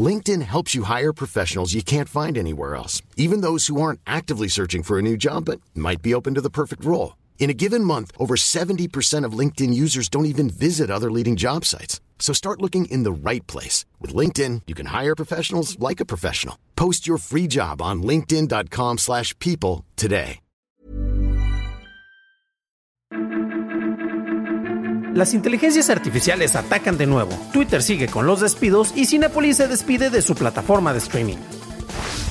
LinkedIn helps you hire professionals you can't find anywhere else, even those who aren't actively searching for a new job but might be open to the perfect role. In a given month, over 70% of LinkedIn users don't even visit other leading job sites. So start looking in the right place. With LinkedIn, you can hire professionals like a professional. Post your free job on linkedin.com slash people today. Las inteligencias artificiales atacan de nuevo, Twitter sigue con los despidos y Cinepolis se despide de su plataforma de streaming.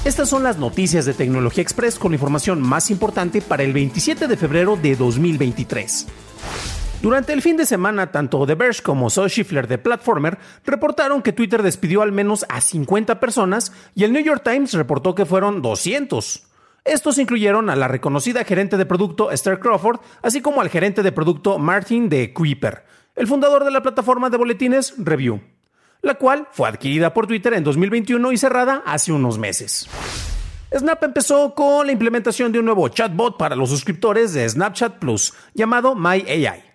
Estas son las noticias de Tecnología Express con información más importante para el 27 de febrero de 2023. Durante el fin de semana, tanto The Verge como Zoe Schifler de Platformer reportaron que Twitter despidió al menos a 50 personas y el New York Times reportó que fueron 200. Estos incluyeron a la reconocida gerente de producto Esther Crawford, así como al gerente de producto Martin de Kuiper, el fundador de la plataforma de boletines Review, la cual fue adquirida por Twitter en 2021 y cerrada hace unos meses. Snap empezó con la implementación de un nuevo chatbot para los suscriptores de Snapchat Plus, llamado MyAI.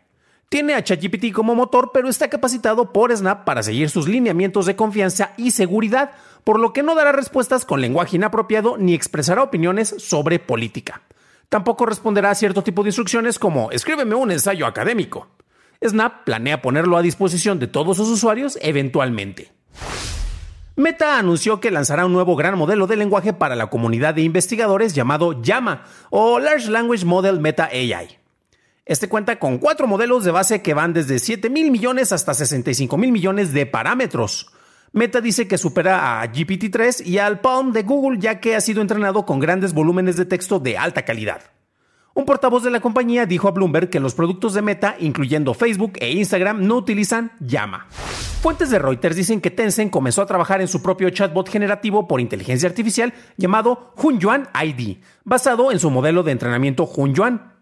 Tiene a ChatGPT como motor, pero está capacitado por Snap para seguir sus lineamientos de confianza y seguridad, por lo que no dará respuestas con lenguaje inapropiado ni expresará opiniones sobre política. Tampoco responderá a cierto tipo de instrucciones como escríbeme un ensayo académico. Snap planea ponerlo a disposición de todos sus usuarios eventualmente. Meta anunció que lanzará un nuevo gran modelo de lenguaje para la comunidad de investigadores llamado Llama o Large Language Model Meta AI. Este cuenta con cuatro modelos de base que van desde 7 mil millones hasta 65 mil millones de parámetros. Meta dice que supera a GPT-3 y al Palm de Google ya que ha sido entrenado con grandes volúmenes de texto de alta calidad. Un portavoz de la compañía dijo a Bloomberg que los productos de Meta, incluyendo Facebook e Instagram, no utilizan llama. Fuentes de Reuters dicen que Tencent comenzó a trabajar en su propio chatbot generativo por inteligencia artificial llamado Hunyuan ID, basado en su modelo de entrenamiento Hunyuan.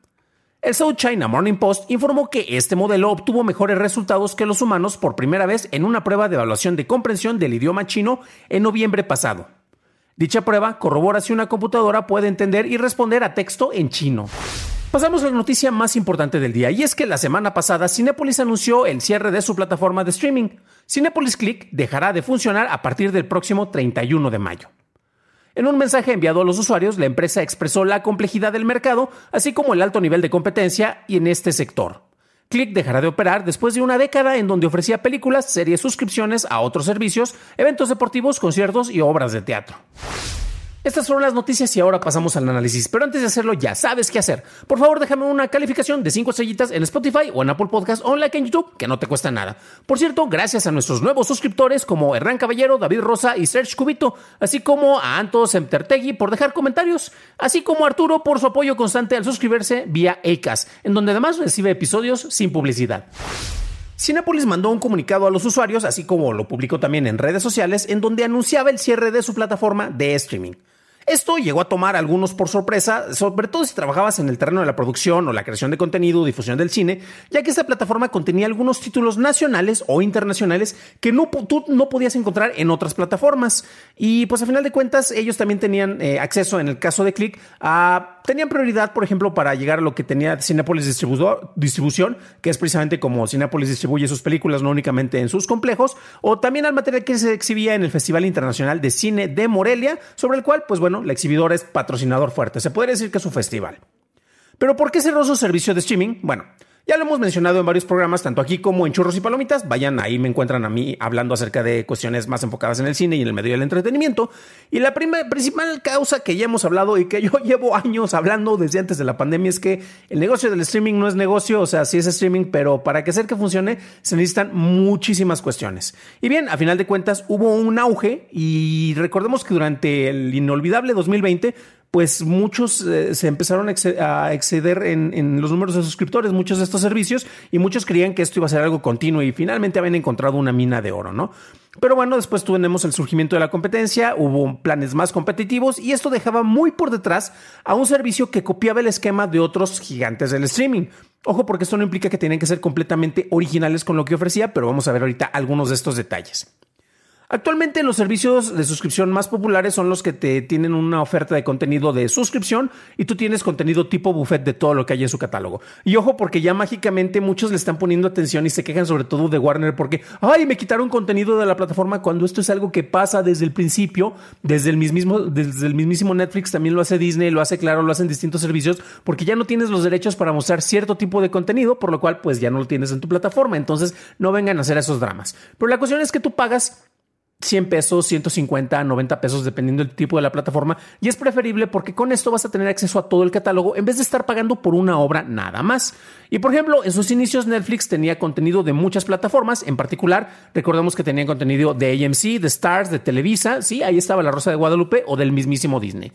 El South China Morning Post informó que este modelo obtuvo mejores resultados que los humanos por primera vez en una prueba de evaluación de comprensión del idioma chino en noviembre pasado. Dicha prueba corrobora si una computadora puede entender y responder a texto en chino. Pasamos a la noticia más importante del día, y es que la semana pasada Cinepolis anunció el cierre de su plataforma de streaming. Cinepolis Click dejará de funcionar a partir del próximo 31 de mayo. En un mensaje enviado a los usuarios, la empresa expresó la complejidad del mercado, así como el alto nivel de competencia en este sector. Click dejará de operar después de una década en donde ofrecía películas, series, suscripciones a otros servicios, eventos deportivos, conciertos y obras de teatro. Estas fueron las noticias y ahora pasamos al análisis. Pero antes de hacerlo, ya sabes qué hacer. Por favor, déjame una calificación de 5 estrellitas en Spotify o en Apple Podcast o en like en YouTube, que no te cuesta nada. Por cierto, gracias a nuestros nuevos suscriptores como Hernán Caballero, David Rosa y Serge Cubito, así como a Antos Emtertegui por dejar comentarios, así como a Arturo por su apoyo constante al suscribirse vía ACAS, en donde además recibe episodios sin publicidad. Cinepolis mandó un comunicado a los usuarios, así como lo publicó también en redes sociales, en donde anunciaba el cierre de su plataforma de streaming. Esto llegó a tomar algunos por sorpresa, sobre todo si trabajabas en el terreno de la producción o la creación de contenido o difusión del cine, ya que esta plataforma contenía algunos títulos nacionales o internacionales que tú no podías encontrar en otras plataformas. Y pues a final de cuentas ellos también tenían eh, acceso, en el caso de Click, a... Tenían prioridad, por ejemplo, para llegar a lo que tenía Cinepolis Distribución, que es precisamente como Cinepolis distribuye sus películas, no únicamente en sus complejos, o también al material que se exhibía en el Festival Internacional de Cine de Morelia, sobre el cual, pues bueno, la exhibidora es patrocinador fuerte. Se podría decir que es su festival. Pero ¿por qué cerró su servicio de streaming? Bueno, ya lo hemos mencionado en varios programas, tanto aquí como en Churros y Palomitas. Vayan, ahí me encuentran a mí hablando acerca de cuestiones más enfocadas en el cine y en el medio del entretenimiento. Y la principal causa que ya hemos hablado y que yo llevo años hablando desde antes de la pandemia es que el negocio del streaming no es negocio, o sea, sí es streaming, pero para que sea que funcione se necesitan muchísimas cuestiones. Y bien, a final de cuentas hubo un auge y recordemos que durante el inolvidable 2020 pues muchos eh, se empezaron a exceder en, los números de suscriptores, muchos de estos servicios, y muchos creían que esto iba a ser algo continuo y finalmente habían encontrado una mina de oro, ¿no? Pero bueno, después tuvimos el surgimiento de la competencia, hubo planes más competitivos y esto dejaba muy por detrás a un servicio que copiaba el esquema de otros gigantes del streaming. Ojo porque esto no implica que tenían que ser completamente originales con lo que ofrecía, pero vamos a ver ahorita algunos de estos detalles. Actualmente los servicios de suscripción más populares son los que te tienen una oferta de contenido de suscripción y tú tienes contenido tipo buffet de todo lo que hay en su catálogo. Y ojo porque ya mágicamente muchos le están poniendo atención y se quejan sobre todo de Warner porque, ay, me quitaron contenido de la plataforma cuando esto es algo que pasa desde el principio, desde el mismísimo, desde el mismísimo Netflix también lo hace Disney, lo hace claro, lo hacen distintos servicios porque ya no tienes los derechos para mostrar cierto tipo de contenido, por lo cual pues ya no lo tienes en tu plataforma. Entonces no vengan a hacer esos dramas. Pero la cuestión es que tú pagas 100 pesos, 150, 90 pesos, dependiendo del tipo de la plataforma. Y es preferible porque con esto vas a tener acceso a todo el catálogo en vez de estar pagando por una obra nada más. Y por ejemplo, en sus inicios Netflix tenía contenido de muchas plataformas. En particular, recordemos que tenía contenido de AMC, de Stars, de Televisa. Sí, ahí estaba La Rosa de Guadalupe o del mismísimo Disney.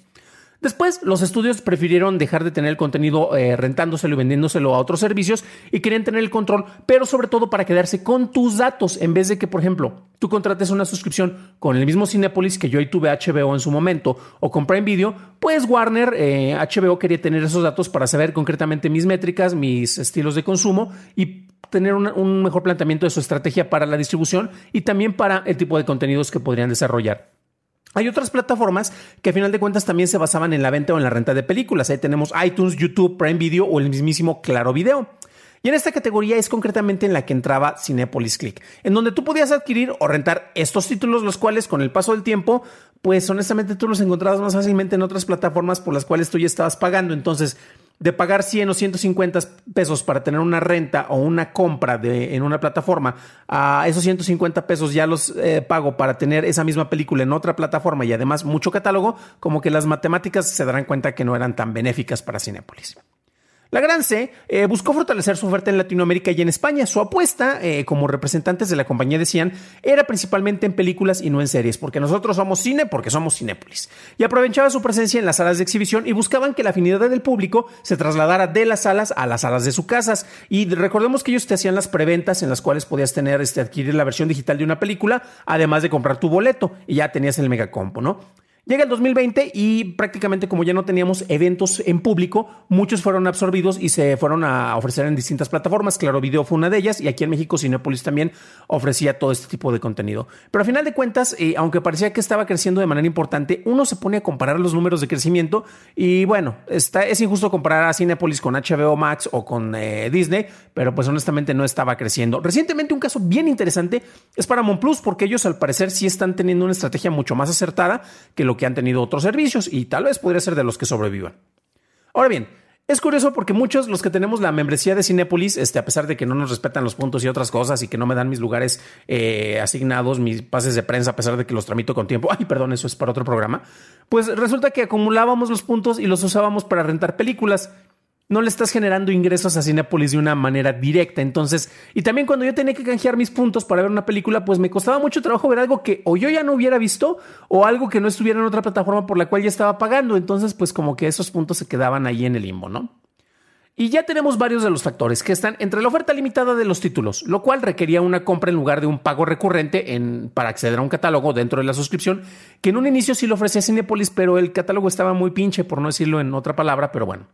Después, los estudios prefirieron dejar de tener el contenido eh, rentándoselo y vendiéndoselo a otros servicios y querían tener el control, pero sobre todo para quedarse con tus datos, en vez de que, por ejemplo, tú contrates una suscripción con el mismo Cinepolis que yo y tuve HBO en su momento o con Prime Video, pues Warner, HBO eh, quería tener esos datos para saber concretamente mis métricas, mis estilos de consumo y tener un mejor planteamiento de su estrategia para la distribución y también para el tipo de contenidos que podrían desarrollar. Hay otras plataformas que a final de cuentas también se basaban en la venta o en la renta de películas. Ahí tenemos iTunes, YouTube, Prime Video o el mismísimo Claro Video. Y en esta categoría es concretamente en la que entraba Cinepolis Click, en donde tú podías adquirir o rentar estos títulos, los cuales con el paso del tiempo, pues honestamente tú los encontrabas más fácilmente en otras plataformas por las cuales tú ya estabas pagando. Entonces, de pagar 100 o 150 pesos para tener una renta o una compra de, en una plataforma, a esos 150 pesos ya los eh, pago para tener esa misma película en otra plataforma y además mucho catálogo, como que las matemáticas se darán cuenta que no eran tan benéficas para Cinepolis. La Gran C eh, buscó fortalecer su oferta en Latinoamérica y en España. Su apuesta, eh, como representantes de la compañía decían, era principalmente en películas y no en series, porque nosotros somos cine, porque somos Cinépolis. Y aprovechaba su presencia en las salas de exhibición y buscaban que la afinidad del público se trasladara de las salas a las salas de sus casas. Y recordemos que ellos te hacían las preventas en las cuales podías tener, este, adquirir la versión digital de una película, además de comprar tu boleto, y ya tenías el megacompo, ¿no? Llega el 2020 y prácticamente como ya no teníamos eventos en público, muchos fueron absorbidos y se fueron a ofrecer en distintas plataformas. Claro Video fue una de ellas y aquí en México Cinepolis también ofrecía todo este tipo de contenido. Pero a final de cuentas, eh, aunque parecía que estaba creciendo de manera importante, uno se pone a comparar los números de crecimiento y bueno, está, es injusto comparar a Cinepolis con HBO Max o con eh, Disney, pero pues honestamente no estaba creciendo. Recientemente un caso bien interesante es para Plus porque ellos al parecer sí están teniendo una estrategia mucho más acertada que lo que han tenido otros servicios y tal vez podría ser de los que sobrevivan. Ahora bien, es curioso porque muchos, los que tenemos la membresía de Cinepolis, este, a pesar de que no nos respetan los puntos y otras cosas y que no me dan mis lugares eh, asignados, mis pases de prensa, a pesar de que los tramito con tiempo, ay, perdón, eso es para otro programa, pues resulta que acumulábamos los puntos y los usábamos para rentar películas no le estás generando ingresos a Cinepolis de una manera directa. Entonces, y también cuando yo tenía que canjear mis puntos para ver una película, pues me costaba mucho trabajo ver algo que o yo ya no hubiera visto o algo que no estuviera en otra plataforma por la cual ya estaba pagando. Entonces, pues como que esos puntos se quedaban ahí en el limbo, ¿no? Y ya tenemos varios de los factores que están entre la oferta limitada de los títulos, lo cual requería una compra en lugar de un pago recurrente en, para acceder a un catálogo dentro de la suscripción, que en un inicio sí lo ofrecía Cinepolis, pero el catálogo estaba muy pinche, por no decirlo en otra palabra, pero bueno.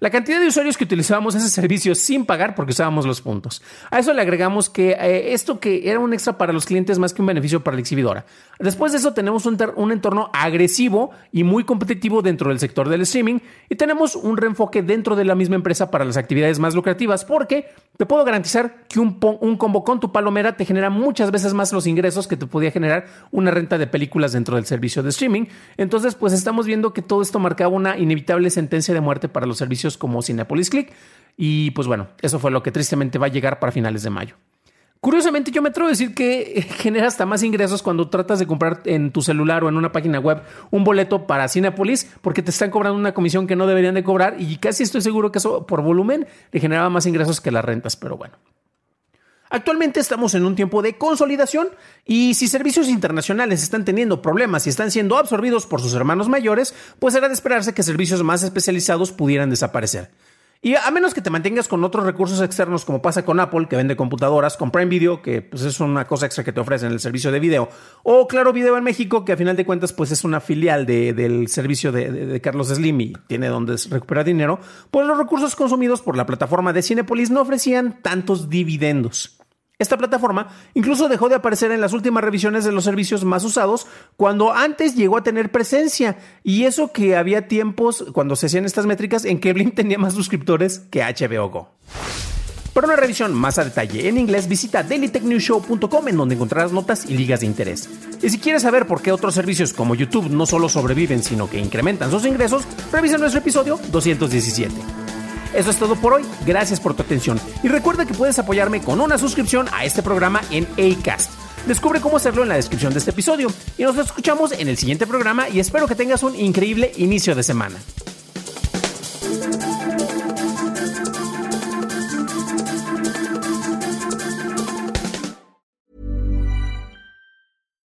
La cantidad de usuarios que utilizábamos ese servicio sin pagar porque usábamos los puntos. A eso le agregamos que eh, esto que era un extra para los clientes más que un beneficio para la exhibidora. Después de eso tenemos un, entorno agresivo y muy competitivo dentro del sector del streaming y tenemos un reenfoque dentro de la misma empresa para las actividades más lucrativas porque te puedo garantizar que un, un combo con tu palomera te genera muchas veces más los ingresos que te podía generar una renta de películas dentro del servicio de streaming. Entonces pues estamos viendo que todo esto marcaba una inevitable sentencia de muerte para los servicios como Cinepolis Click. Y pues bueno, eso fue lo que tristemente va a llegar para finales de mayo. Curiosamente, yo me atrevo a decir que genera hasta más ingresos cuando tratas de comprar en tu celular o en una página web un boleto para Cinepolis, porque te están cobrando una comisión que no deberían de cobrar y casi estoy seguro que eso por volumen le generaba más ingresos que las rentas, pero bueno. Actualmente estamos en un tiempo de consolidación y si servicios internacionales están teniendo problemas y están siendo absorbidos por sus hermanos mayores, pues era de esperarse que servicios más especializados pudieran desaparecer. Y a menos que te mantengas con otros recursos externos, como pasa con Apple, que vende computadoras, con Prime Video, que pues, es una cosa extra que te ofrecen el servicio de video, o Claro Video en México, que a final de cuentas pues es una filial del servicio de, de, Carlos Slim y tiene donde recuperar dinero, pues los recursos consumidos por la plataforma de Cinepolis no ofrecían tantos dividendos. Esta plataforma incluso dejó de aparecer en las últimas revisiones de los servicios más usados cuando antes llegó a tener presencia. Y eso que había tiempos cuando se hacían estas métricas en que Blim tenía más suscriptores que HBO Go. Para una revisión más a detalle en inglés, visita dailytechnewshow.com en donde encontrarás notas y ligas de interés. Y si quieres saber por qué otros servicios como YouTube no solo sobreviven, sino que incrementan sus ingresos, revisa nuestro episodio 217. Eso es todo por hoy. Gracias por tu atención. Y recuerda que puedes apoyarme con una suscripción a este programa en ACAST. Descubre cómo hacerlo en la descripción de este episodio. Y nos escuchamos en el siguiente programa y espero que tengas un increíble inicio de semana.